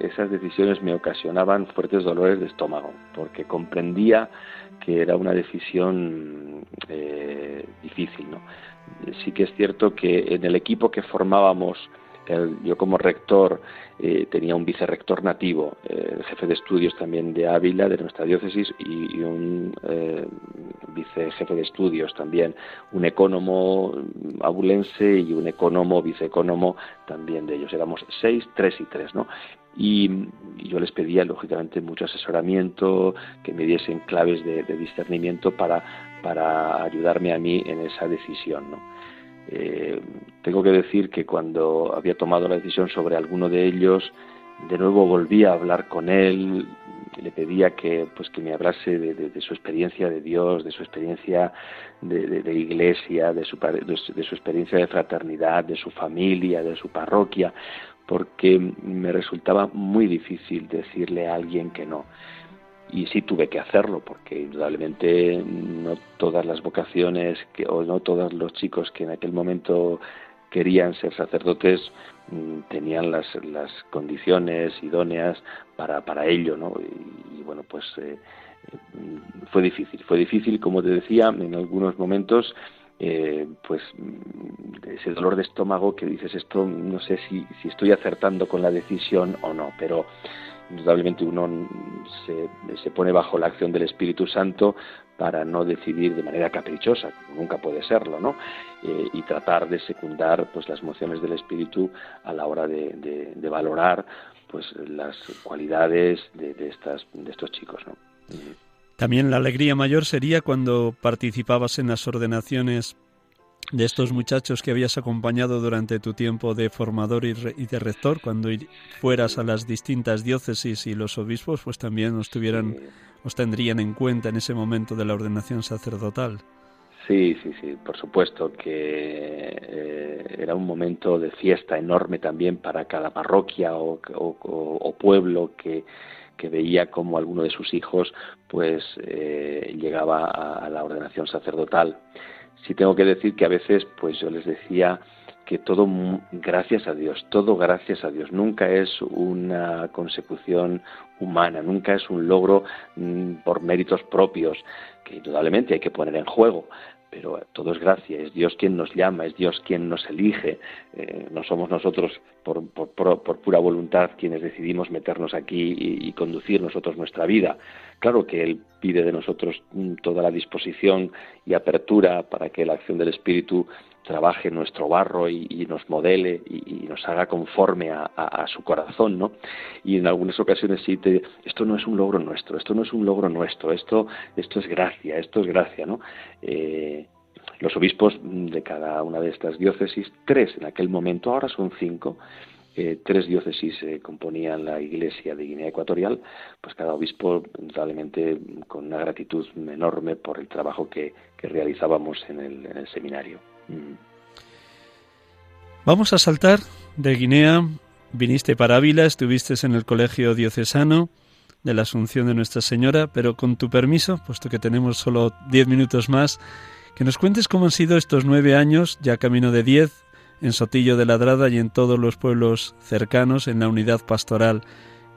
esas decisiones me ocasionaban fuertes dolores de estómago, porque comprendía que era una decisión eh, difícil. ¿no? Sí que es cierto que en el equipo que formábamos yo como rector eh, tenía un vicerrector nativo, eh, el jefe de estudios también de Ávila, de nuestra diócesis, y, un eh, vicejefe de estudios también, un ecónomo abulense y un ecónomo, viceecónomo también de ellos. Éramos seis, tres y tres, ¿no? Y, yo les pedía, lógicamente, mucho asesoramiento, que me diesen claves de, de discernimiento para, para ayudarme a mí en esa decisión, ¿no? Eh, tengo que decir que cuando había tomado la decisión sobre alguno de ellos, de nuevo volví a hablar con él, le pedía que, pues, que me hablase de, su experiencia de Dios, de su experiencia de, iglesia, de su, de su experiencia de fraternidad, de su familia, de su parroquia, porque me resultaba muy difícil decirle a alguien que no y sí tuve que hacerlo porque indudablemente no todas las vocaciones que, o no todos los chicos que en aquel momento querían ser sacerdotes mm, tenían las, las condiciones idóneas para, para ello, ¿no? Y, bueno, pues eh, mm, fue difícil, fue difícil, como te decía, en algunos momentos eh, pues mm, ese dolor de estómago que dices esto no sé si, si estoy acertando con la decisión o no, pero indudablemente uno se, se, pone bajo la acción del Espíritu Santo para no decidir de manera caprichosa, nunca puede serlo, ¿no? Eh, y tratar de secundar pues las emociones del Espíritu a la hora de, valorar pues las cualidades de, estas, de estos chicos, ¿no? También la alegría mayor sería cuando participabas en las ordenaciones de estos muchachos que habías acompañado durante tu tiempo de formador y, de rector, cuando fueras a las distintas diócesis y los obispos, pues también os tuvieran, os tendrían en cuenta en ese momento de la ordenación sacerdotal. Sí, sí, sí, por supuesto que eh, era un momento de fiesta enorme también para cada parroquia o, pueblo que, que veía como alguno de sus hijos pues eh, llegaba a la ordenación sacerdotal sí tengo que decir que a veces pues yo les decía que todo gracias a Dios, todo gracias a Dios, nunca es una consecución humana, nunca es un logro mm, por méritos propios, que indudablemente hay que poner en juego, pero todo es gracia, es Dios quien nos llama, es Dios quien nos elige, eh, no somos nosotros por, pura voluntad quienes decidimos meternos aquí y, conducir nosotros nuestra vida. Claro que Él pide de nosotros mm, toda la disposición y apertura para que la acción del Espíritu trabaje nuestro barro y, nos modele y, nos haga conforme a, su corazón, ¿no? Y en algunas ocasiones sí te, esto no es un logro nuestro, esto no es un logro nuestro, esto, esto es gracia, esto es gracia, ¿no? Eh, los obispos de cada una de estas diócesis, tres en aquel momento, ahora son cinco, eh, tres diócesis eh, componían la iglesia de Guinea Ecuatorial, pues cada obispo probablemente con una gratitud enorme por el trabajo que, realizábamos en el, seminario. Vamos a saltar de Guinea, viniste para Ávila, estuviste en el colegio diocesano de la Asunción de Nuestra Señora, pero con tu permiso, puesto que tenemos solo diez minutos más, que nos cuentes cómo han sido estos nueve años, ya camino de diez, en Sotillo de Ladrada y en todos los pueblos cercanos en la unidad pastoral.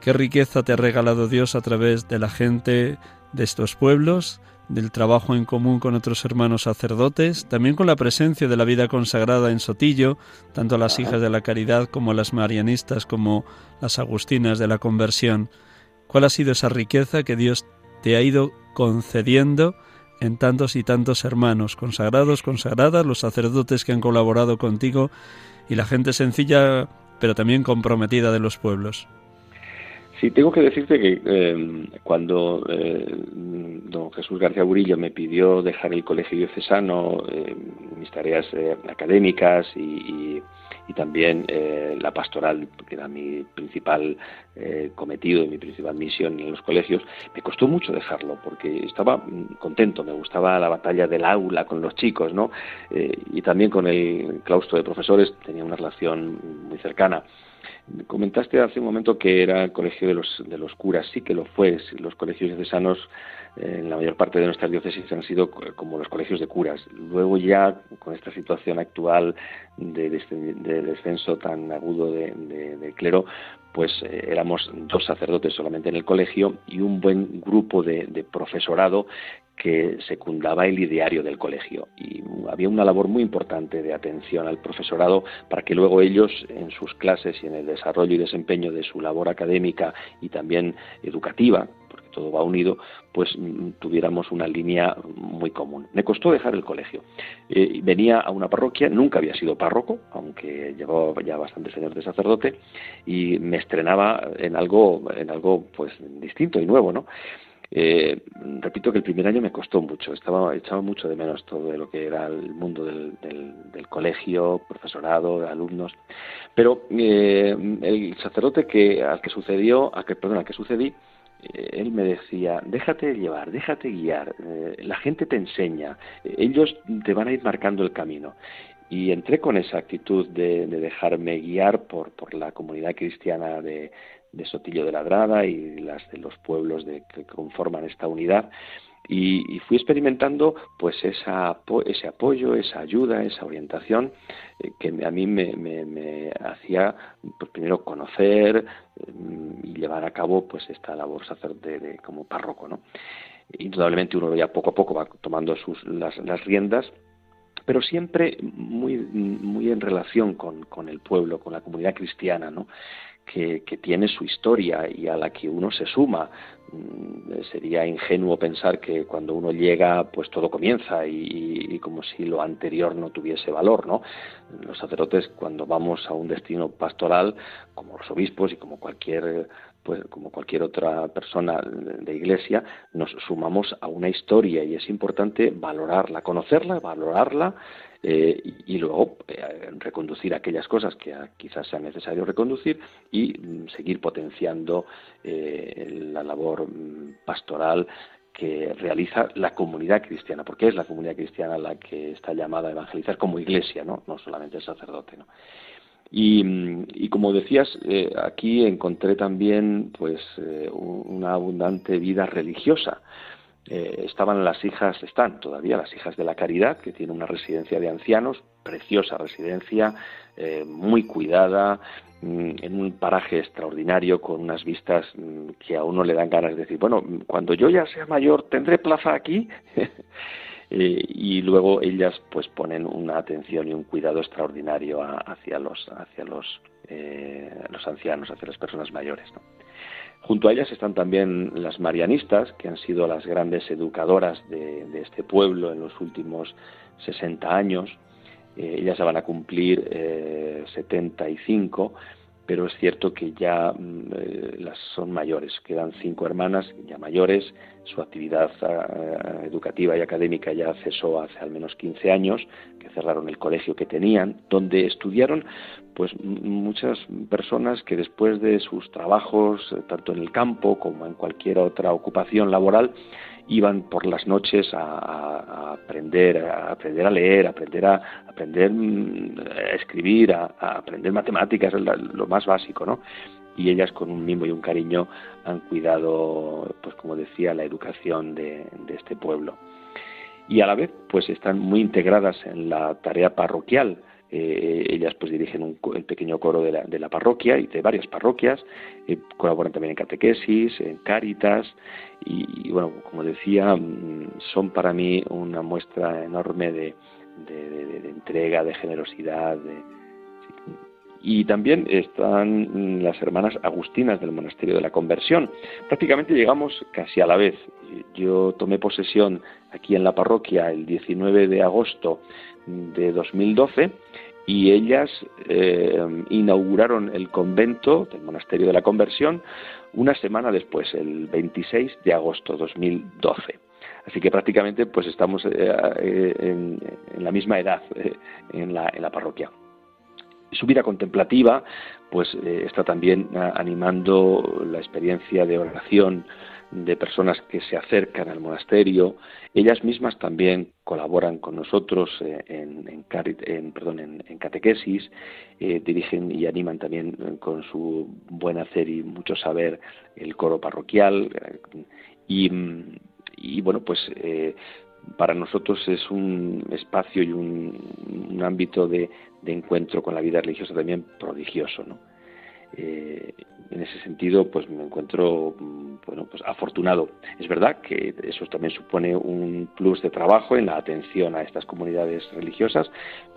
Qué riqueza te ha regalado Dios a través de la gente de estos pueblos, del trabajo en común con otros hermanos sacerdotes, también con la presencia de la vida consagrada en Sotillo, tanto a las hijas de la caridad como a las marianistas, como las agustinas de la conversión. ¿Cuál ha sido esa riqueza que Dios te ha ido concediendo en tantos y tantos hermanos, consagrados, consagradas, los sacerdotes que han colaborado contigo y la gente sencilla pero también comprometida de los pueblos. Sí, tengo que decirte que eh, cuando eh, don Jesús García Burillo me pidió dejar el colegio diocesano, eh, mis tareas académicas y, también la pastoral, que era mi principal cometido y mi principal misión en los colegios, me costó mucho dejarlo porque estaba mm, contento, me gustaba la batalla del aula con los chicos, ¿no? y también con el claustro de profesores tenía una relación muy cercana. Comentaste hace un momento que era el colegio de los, de los curas, sí que lo fue. Los colegios diocesanos eh, en la mayor parte de nuestras diócesis han sido como los colegios de curas. Luego ya, con esta situación actual de, descenso tan agudo de, clero, pues eh, éramos dos sacerdotes solamente en el colegio y un buen grupo de, profesorado que secundaba el ideario del colegio. Y había una labor muy importante de atención al profesorado para que luego ellos, en sus clases y en el desarrollo y desempeño de su labor académica y también educativa, porque todo va unido, pues mm, tuviéramos una línea muy común. Me costó dejar el colegio. Eh, venía a una parroquia, nunca había sido párroco, aunque llevaba ya bastantes años de sacerdote, y me estrenaba en algo, en algo pues distinto y nuevo, ¿no? Eh, repito que el primer año me costó mucho, estaba echaba mucho de menos todo lo que era el mundo del, colegio, profesorado, alumnos, pero eh, el sacerdote que al que sucedió, a que perdón, al que sucedí, eh, él me decía, déjate llevar, déjate guiar, la gente te enseña, ellos te van a ir marcando el camino. Y entré con esa actitud de, dejarme guiar por, por la comunidad cristiana de, de Sotillo de Ladrada y las de los pueblos de, que conforman esta unidad. Y, fui experimentando pues esa, ese apoyo, esa ayuda, esa orientación eh, que a mí me, hacía pues, primero conocer mm, y llevar a cabo pues esta labor sacerdote de, como párroco. ¿no? Indudablemente uno ya poco a poco va tomando sus, las, las riendas pero siempre muy, muy en relación con, con, el pueblo, con la comunidad cristiana, ¿no? Que, tiene su historia y a la que uno se suma. Mm, sería ingenuo pensar que cuando uno llega, pues todo comienza y, como si lo anterior no tuviese valor, ¿no? Los sacerdotes, cuando vamos a un destino pastoral, como los obispos y como cualquier pues como cualquier otra persona de iglesia, nos sumamos a una historia y es importante valorarla, conocerla, valorarla eh, y, luego eh, reconducir aquellas cosas que quizás sea necesario reconducir y mm, seguir potenciando eh, la labor mm, pastoral que realiza la comunidad cristiana, porque es la comunidad cristiana la que está llamada a evangelizar como iglesia, no, no solamente el sacerdote. mm, y, como decías, aquí encontré también pues una abundante vida religiosa. Eh, estaban las hijas, están todavía las hijas de la Caridad, que tiene una residencia de ancianos, preciosa residencia, eh, muy cuidada, mm, en un paraje extraordinario, con unas vistas mm, que a uno le dan ganas de decir, bueno, cuando yo ya sea mayor, ¿tendré plaza aquí? Eh, y luego ellas pues ponen una atención y un cuidado extraordinario hacia los hacia los los ancianos hacia las personas mayores ¿no? Junto a ellas están también las marianistas, que han sido las grandes educadoras de, este pueblo en los últimos 60 años. Eh, ellas van a cumplir 75 eh, pero es cierto que ya mm, eh, las son mayores, quedan cinco hermanas ya mayores, su actividad eh, educativa y académica ya cesó hace al menos 15 años, que cerraron el colegio que tenían, donde estudiaron pues muchas personas que después de sus trabajos, eh, tanto en el campo como en cualquier otra ocupación laboral, iban por las noches a, aprender, a aprender a leer, a aprender a aprender mm, a escribir, a, aprender matemáticas, lo más básico, ¿no? Y ellas con un mimo y un cariño han cuidado, pues como decía, la educación de, este pueblo. Y a la vez, pues están muy integradas en la tarea parroquial. Eh, ellas pues dirigen un, el pequeño coro de la, de la, parroquia y de varias parroquias, eh, colaboran también en catequesis, en cáritas y, bueno, como decía, mm, son para mí una muestra enorme de, entrega, de generosidad. y también están las hermanas agustinas del monasterio de la conversión. Prácticamente llegamos casi a la vez. Yo tomé posesión aquí en la parroquia el 19 de agosto de 2012 y ellas eh, inauguraron el convento del monasterio de la conversión una semana después, el 26 de agosto de 2012. Así que prácticamente pues estamos eh, en, la misma edad en, la, en la parroquia su vida contemplativa pues está también animando la experiencia de oración de personas que se acercan al monasterio. Ellas mismas también colaboran con nosotros eh, en, en, perdón, en, catequesis, eh, dirigen y animan también eh, con su buen hacer y mucho saber el coro parroquial. y, bueno, pues para nosotros es un espacio y un, ámbito de, de, encuentro con la vida religiosa también prodigioso. ¿no? Eh, en ese sentido, pues me encuentro mm, bueno, pues afortunado. Es verdad que eso también supone un plus de trabajo en la atención a estas comunidades religiosas,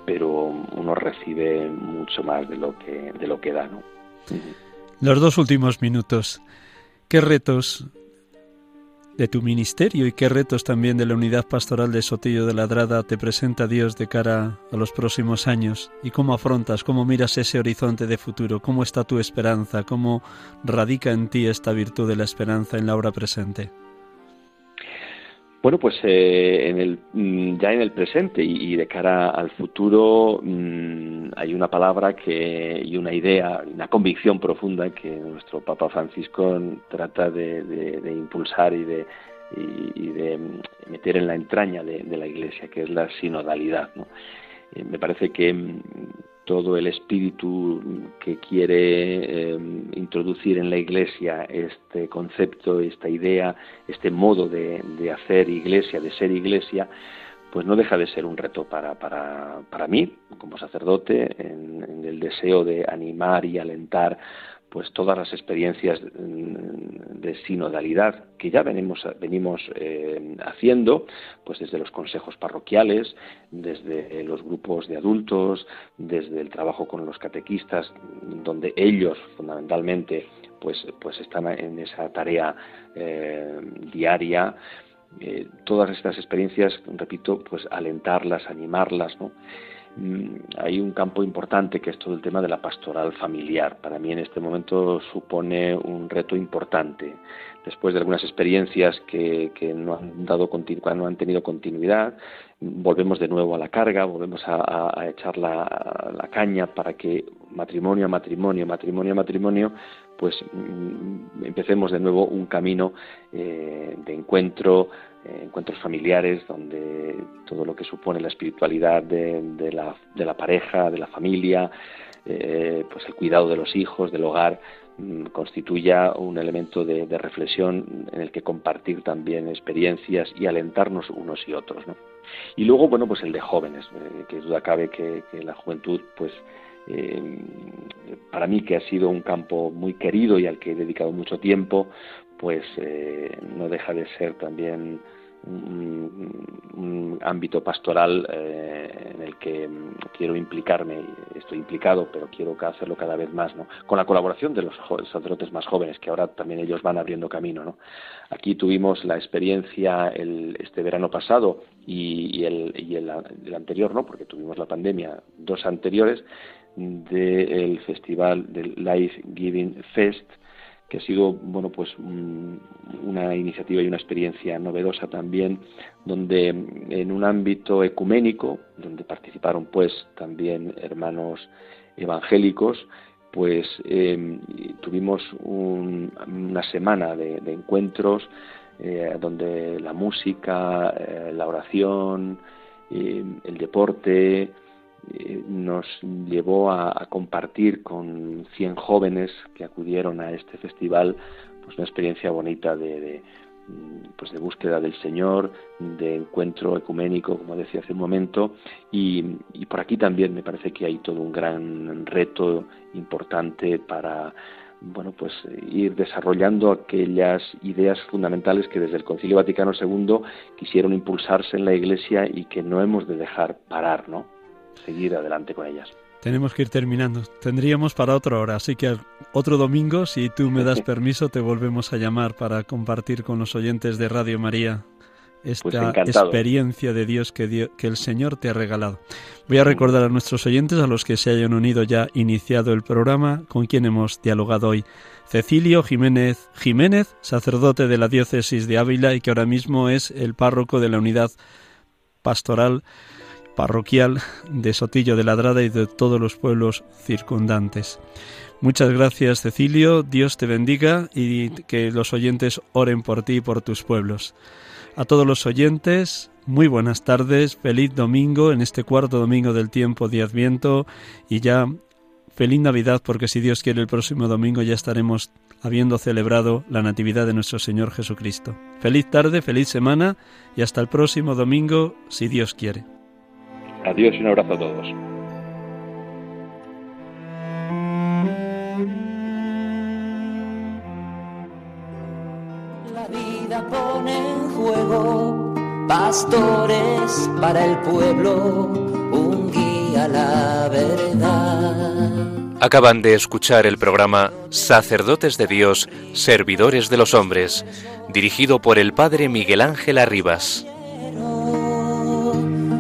pero uno recibe mucho más de lo que de lo que da, ¿no? Los dos últimos minutos. ¿Qué retos de tu ministerio y qué retos también de la unidad pastoral de Sotillo de Ladrada te presenta Dios de cara a los próximos años y cómo afrontas, cómo miras ese horizonte de futuro, cómo está tu esperanza, cómo radica en ti esta virtud de la esperanza en la hora presente. Bueno, pues eh, en el, mm, ya en el presente y, de cara al futuro mm, hay una palabra que, y una idea, una convicción profunda que nuestro Papa Francisco trata de, impulsar y de, y, de meter en la entraña de, la Iglesia, que es la sinodalidad. Eh, me parece que mm, todo el espíritu que quiere eh, introducir en la Iglesia este concepto, esta idea, este modo de, hacer Iglesia, de ser Iglesia, pues no deja de ser un reto para, para, para mí como sacerdote en, el deseo de animar y alentar pues todas las experiencias mm, de sinodalidad que ya venimos, venimos eh, haciendo, pues desde los consejos parroquiales, desde los grupos de adultos, desde el trabajo con los catequistas, donde ellos fundamentalmente pues, pues están en esa tarea eh, diaria. Eh, todas estas experiencias, repito, pues alentarlas, animarlas, ¿no? Mm, hay un campo importante que es todo el tema de la pastoral familiar. Para mí en este momento supone un reto importante. Después de algunas experiencias que, no, han dado no han tenido continuidad, volvemos de nuevo a la carga, volvemos a, echar la, caña para que matrimonio a matrimonio, matrimonio a matrimonio, pues mm, empecemos de nuevo un camino eh, de encuentro, eh, encuentros familiares donde todo lo que supone la espiritualidad de, la, pareja, de la familia, eh, pues el cuidado de los hijos, del hogar, constituya un elemento de, reflexión en el que compartir también experiencias y alentarnos unos y otros. Y luego, bueno, pues el de jóvenes, eh, que duda cabe que, la juventud, pues para mí que ha sido un campo muy querido y al que he dedicado mucho tiempo, pues no deja de ser también un, ámbito pastoral eh, en el que quiero implicarme, estoy implicado, pero quiero hacerlo cada vez más, ¿no? Con la colaboración de los sacerdotes más jóvenes, que ahora también ellos van abriendo camino, ¿no? Aquí tuvimos la experiencia el, este verano pasado y, el, y el, anterior, ¿no? Porque tuvimos la pandemia, dos anteriores, del festival del Life Giving Fest, que ha sido bueno pues una iniciativa y una experiencia novedosa también donde en un ámbito ecuménico donde participaron pues también hermanos evangélicos pues em, tuvimos una semana de, encuentros eh, donde la música eh, la oración em, el deporte eh, nos llevó a, compartir con 100 jóvenes que acudieron a este festival pues una experiencia bonita de, mm, pues de búsqueda del Señor, de encuentro ecuménico, como decía hace un momento, y, por aquí también me parece que hay todo un gran reto importante para bueno, pues ir desarrollando aquellas ideas fundamentales que desde el Concilio Vaticano II quisieron impulsarse en la Iglesia y que no hemos de dejar parar, ¿no? Seguir adelante con ellas. Tenemos que ir terminando. Tendríamos para otra hora, así que otro domingo, si tú me das permiso, te volvemos a llamar para compartir con los oyentes de Radio María esta experiencia de Dios que, que el Señor te ha regalado. Voy a recordar a nuestros oyentes, a los que se hayan unido ya iniciado el programa, con quien hemos dialogado hoy. Cecilio Jiménez Jiménez, sacerdote de la diócesis de Ávila y que ahora mismo es el párroco de la unidad pastoral parroquial de Sotillo de Ladrada y de todos los pueblos circundantes. Muchas gracias Cecilio, Dios te bendiga y que los oyentes oren por ti y por tus pueblos. A todos los oyentes, muy buenas tardes, feliz domingo en este cuarto domingo del tiempo de Adviento y ya feliz Navidad porque si Dios quiere el próximo domingo ya estaremos habiendo celebrado la Natividad de nuestro Señor Jesucristo. Feliz tarde, feliz semana y hasta el próximo domingo si Dios quiere. Adiós y un abrazo a todos. La vida pone en juego pastores para el pueblo, un guía a la verdad. Acaban de escuchar el programa Sacerdotes de Dios, Servidores de los Hombres, dirigido por el Padre Miguel Ángel Arribas.